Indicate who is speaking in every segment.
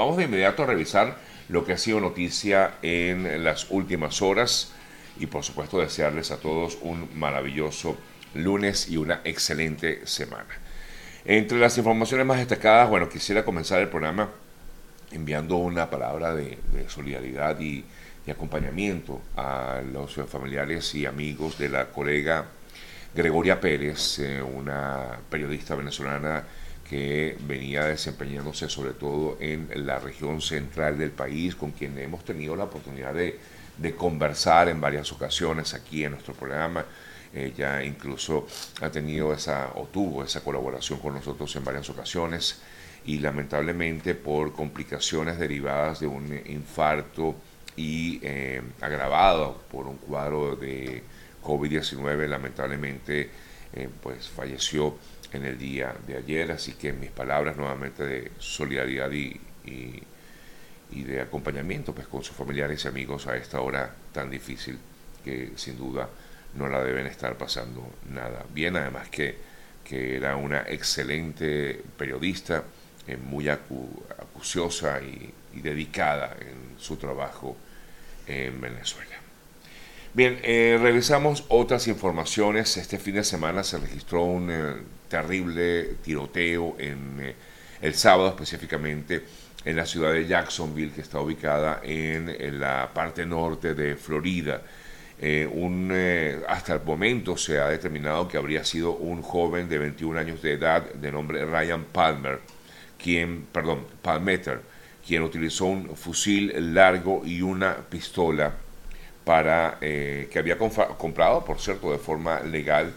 Speaker 1: Vamos de inmediato a revisar lo que ha sido noticia en las últimas horas y por supuesto desearles a todos un maravilloso lunes y una excelente semana. Entre las informaciones más destacadas, bueno, quisiera comenzar el programa enviando una palabra de, solidaridad y, acompañamiento a los familiares y amigos de la colega Gregoria Pérez, eh, una periodista venezolana que venía desempeñándose sobre todo en la región central del país, con quien hemos tenido la oportunidad de, conversar en varias ocasiones aquí en nuestro programa. Ella incluso ha tenido esa, o tuvo esa colaboración con nosotros en varias ocasiones y lamentablemente por complicaciones derivadas de un infarto y eh, agravado por un cuadro de COVID-19, lamentablemente eh, pues falleció en el día de ayer, así que mis palabras nuevamente de solidaridad y, y, y de acompañamiento pues con sus familiares y amigos a esta hora tan difícil que sin duda no la deben estar pasando nada bien, además que, era una excelente periodista, eh, muy acuciosa y, dedicada en su trabajo en Venezuela. Bien, eh, revisamos otras informaciones. Este fin de semana se registró un eh, terrible tiroteo en el sábado específicamente en la ciudad de Jacksonville, que está ubicada en la parte norte de Florida. Eh, un, eh, hasta el momento se ha determinado que habría sido un joven de 21 años de edad de nombre Ryan Palmer, quien, perdón, Palmeter, quien utilizó un fusil largo y una pistola para eh, que había comprado, por cierto, de forma legal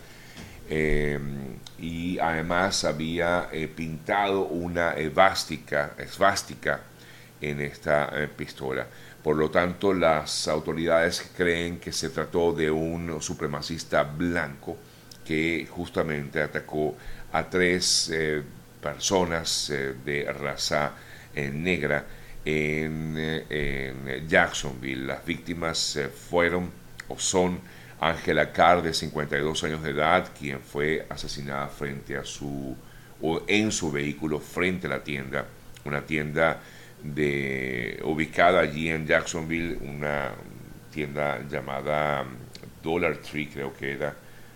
Speaker 1: y además había pintado una esvástica, esvástica en esta pistola. Por lo tanto, las autoridades creen que se trató de un supremacista blanco que justamente atacó a tres eh, personas eh, de raza eh, negra en, en, Jacksonville. Las víctimas fueron o son Angela Carr, de 52 años de edad, quien fue asesinada frente a su o en su vehículo frente a la tienda, una tienda de, ubicada allí en Jacksonville, una tienda llamada Dollar Tree, creo que era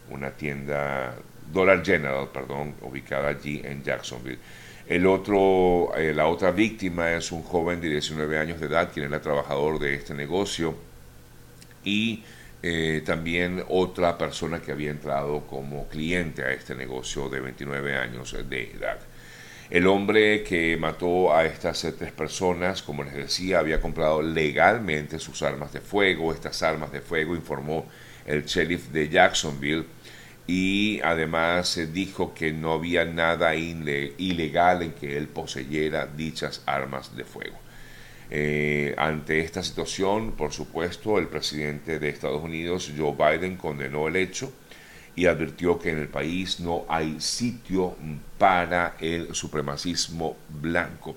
Speaker 1: una tienda, Dollar General, perdón, ubicada allí en Jacksonville. El otro, eh, la otra víctima es un joven de 19 años de edad, quien era trabajador de este negocio, y eh, también otra persona que había entrado como cliente a este negocio de 29 años de edad. El hombre que mató a estas tres personas, como les decía, había comprado legalmente sus armas de fuego. Estas armas de fuego informó el sheriff de Jacksonville y además dijo que no había nada ilegal en que él poseyera dichas armas de fuego. Eh, ante esta situación, por supuesto, el presidente de Estados Unidos, Joe Biden, condenó el hecho y advirtió que en el país no hay sitio para el supremacismo blanco.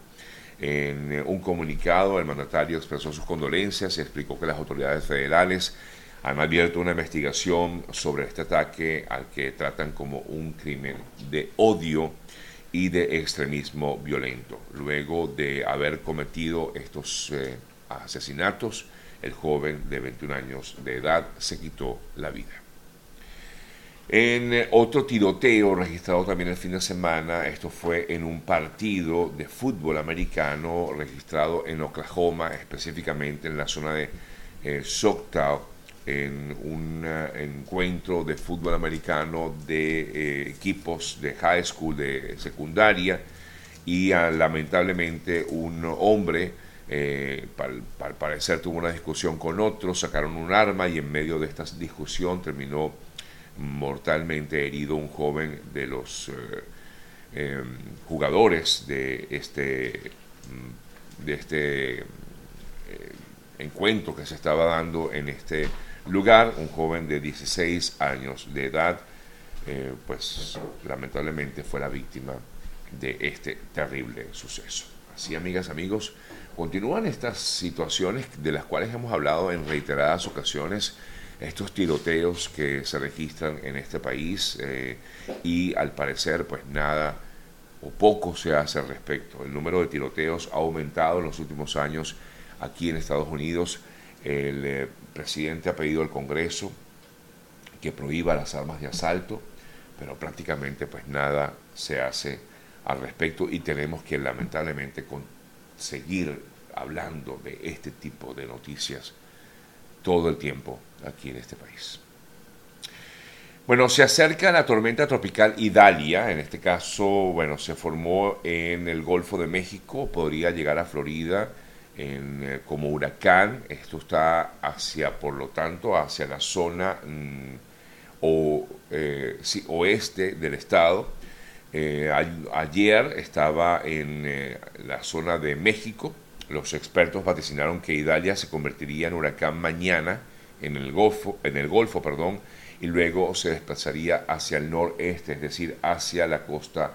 Speaker 1: En eh, un comunicado, el mandatario expresó sus condolencias y explicó que las autoridades federales han abierto una investigación sobre este ataque al que tratan como un crimen de odio y de extremismo violento. Luego de haber cometido estos eh, asesinatos, el joven de 21 años de edad se quitó la vida. En otro tiroteo registrado también el fin de semana, esto fue en un partido de fútbol americano registrado en Oklahoma, específicamente en la zona de eh, en un eh, encuentro de fútbol americano de eh, equipos de high school, de secundaria, y ah, lamentablemente un hombre, al parecer tuvo una discusión con otro, sacaron un arma y en medio de esta discusión terminó mortalmente herido un joven de los eh, em, jugadores de este, mm, de este eh, encuentro que se estaba dando en este lugar, un joven de 16 años de edad, eh, pues lamentablemente fue la víctima de este terrible suceso. Así, amigas, amigos, continúan estas situaciones de las cuales hemos hablado en reiteradas ocasiones estos tiroteos que se registran en este país eh, y al parecer pues nada o poco se hace al respecto. El número de tiroteos ha aumentado en los últimos años aquí en Estados Unidos. Eh, presidente ha pedido al Congreso que prohíba las armas de asalto, pero prácticamente pues nada se hace al respecto y tenemos que lamentablemente seguir hablando de este tipo de noticias todo el tiempo aquí en este país. Bueno, se acerca la tormenta tropical Idalia, en este caso, bueno, se formó en el Golfo de México, podría llegar a Florida eh, como huracán, esto está hacia, por lo tanto, hacia la zona mm, o, eh, oeste del estado. Eh, ayer estaba en la zona de México, los expertos vaticinaron que Idalia se convertiría en huracán mañana en el Golfo, en el Golfo perdón, y luego se desplazaría hacia el noreste, es decir, hacia la costa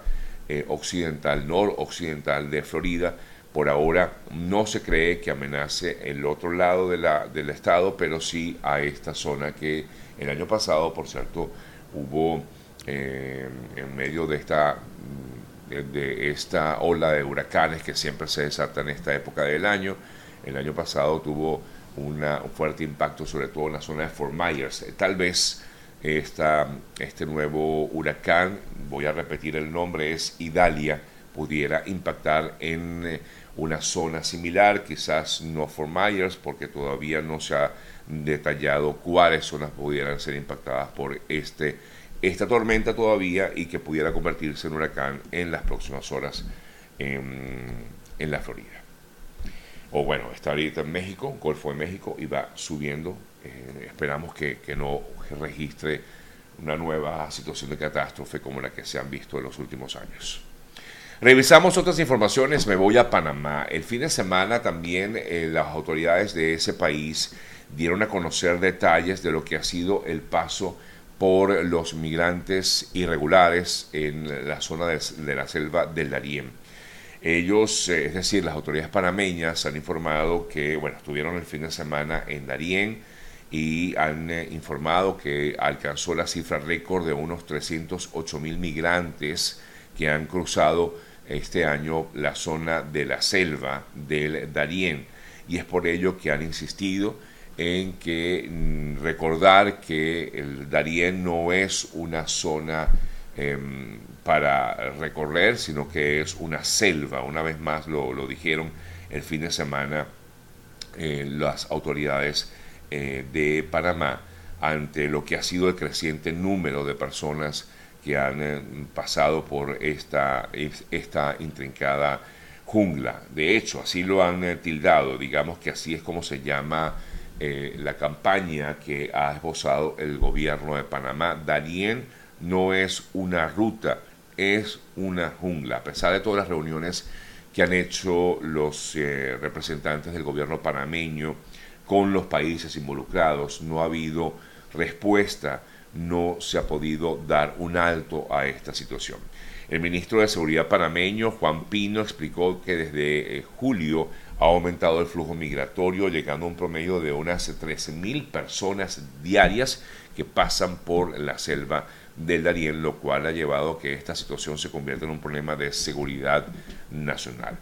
Speaker 1: occidental, noroccidental de Florida. Por ahora no se cree que amenace el otro lado de la, del estado, pero sí a esta zona que el año pasado, por cierto, hubo eh, en medio de esta, de esta ola de huracanes que siempre se desata en esta época del año. El año pasado tuvo un fuerte impacto, sobre todo en la zona de Fort Myers. Tal vez esta, este nuevo huracán, voy a repetir el nombre, es Idalia, pudiera impactar en eh, una zona similar, quizás no Fort Myers, porque todavía no se ha detallado cuáles zonas pudieran ser impactadas por este, esta tormenta todavía y que pudiera convertirse en huracán en las próximas horas en, en la Florida. O bueno, está ahorita en México, Golfo de México, y va subiendo. Eh, esperamos que, que no registre una nueva situación de catástrofe como la que se han visto en los últimos años. Revisamos otras informaciones, me voy a Panamá. El fin de semana también eh, las autoridades de ese país dieron a conocer detalles de lo que ha sido el paso por los migrantes irregulares en la zona de, la selva del Darién. Ellos, eh, es decir, las autoridades panameñas han informado que, bueno, estuvieron el fin de semana en Darién, y han eh, informado que alcanzó la cifra récord de unos 308 mil migrantes que han cruzado este año la zona de la selva del Darién y es por ello que han insistido en que mm, recordar que el Darién no es una zona em, para recorrer, sino que es una selva. Una vez más lo, dijeron el fin de semana eh, las autoridades eh, de Panamá ante lo que ha sido el creciente número de personas que han eh, pasado por esta, esta intrincada jungla. De hecho, así lo han eh, tildado, digamos que así es como se llama la campaña que ha esbozado el gobierno de Panamá. Darién no es una ruta, es una jungla. A pesar de todas las reuniones que han hecho los representantes del gobierno panameño, con los países involucrados, no ha habido respuesta, no se ha podido dar un alto a esta situación. El ministro de Seguridad panameño, Juan Pino, explicó que desde eh, julio ha aumentado el flujo migratorio, llegando a un promedio de unas 13.000 personas diarias que pasan por la selva del Darién, lo cual ha llevado a que esta situación se convierta en un problema de seguridad nacional.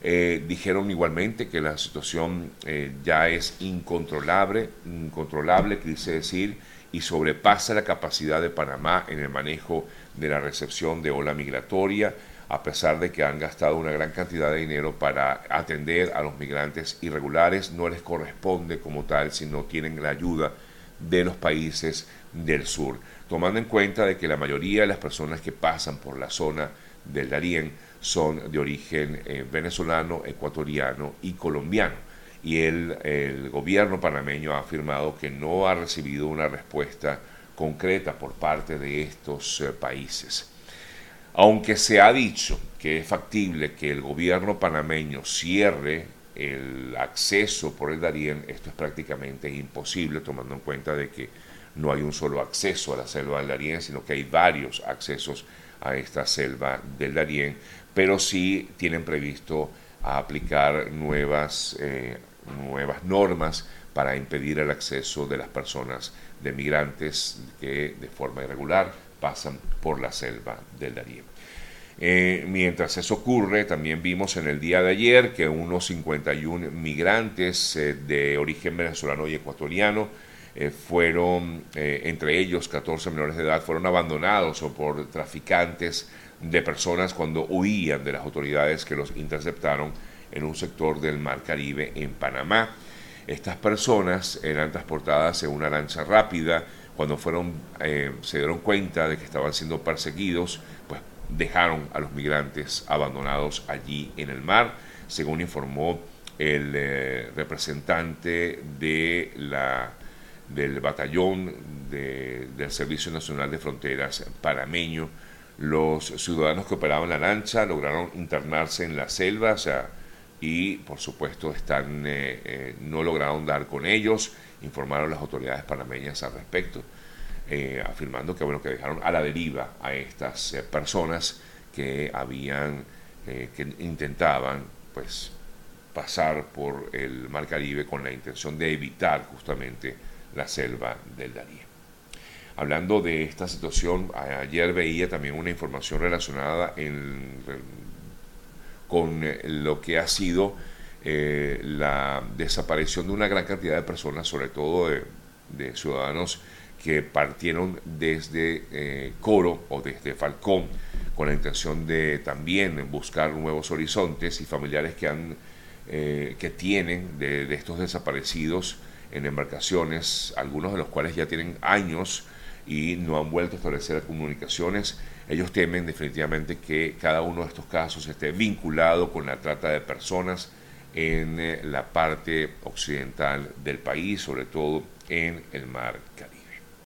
Speaker 1: Eh, dijeron igualmente que la situación eh, ya es incontrolable, incontrolable, quise decir, y sobrepasa la capacidad de Panamá en el manejo de la recepción de ola migratoria, a pesar de que han gastado una gran cantidad de dinero para atender a los migrantes irregulares, no les corresponde como tal si no tienen la ayuda de los países del sur, tomando en cuenta de que la mayoría de las personas que pasan por la zona del Darién son de origen eh, venezolano, ecuatoriano y colombiano. Y el, gobierno panameño ha afirmado que no ha recibido una respuesta concreta por parte de estos eh, países. Aunque se ha dicho que es factible que el gobierno panameño cierre el acceso por el Darién, esto es prácticamente imposible tomando en cuenta de que no hay un solo acceso a la selva del Darién, sino que hay varios accesos a esta selva del Darién pero sí tienen previsto aplicar nuevas, eh, nuevas normas para impedir el acceso de las personas de migrantes que de forma irregular pasan por la selva del Darién. Eh, mientras eso ocurre, también vimos en el día de ayer que unos 51 migrantes eh, de origen venezolano y ecuatoriano eh, fueron, entre ellos 14 menores de edad, fueron abandonados o por traficantes de personas cuando huían de las autoridades que los interceptaron en un sector del Mar Caribe en Panamá. Estas personas eran transportadas en una lancha rápida. Cuando fueron, se dieron cuenta de que estaban siendo perseguidos, pues dejaron a los migrantes abandonados allí en el mar, según informó el eh, representante de la, del batallón del Servicio Nacional de Fronteras panameño. Los ciudadanos que operaban la lancha lograron internarse en la selva y, por supuesto, están, eh, eh, no lograron dar con ellos, informaron las autoridades panameñas al respecto. Eh, afirmando que bueno que dejaron a la deriva a estas personas que habían que intentaban pues pasar por el Mar Caribe con la intención de evitar justamente la selva del Darién. Hablando de esta situación, ayer veía también una información relacionada con lo que ha sido la desaparición de una gran cantidad de personas, sobre todo de ciudadanos que partieron desde eh, Coro o desde Falcón con la intención de también buscar nuevos horizontes y familiares que, han, eh, que tienen de, estos desaparecidos en embarcaciones, algunos de los cuales ya tienen años y no han vuelto a establecer comunicaciones. Ellos temen definitivamente que cada uno de estos casos esté vinculado con la trata de personas en eh, la parte occidental del país, sobre todo en el mar Caribe.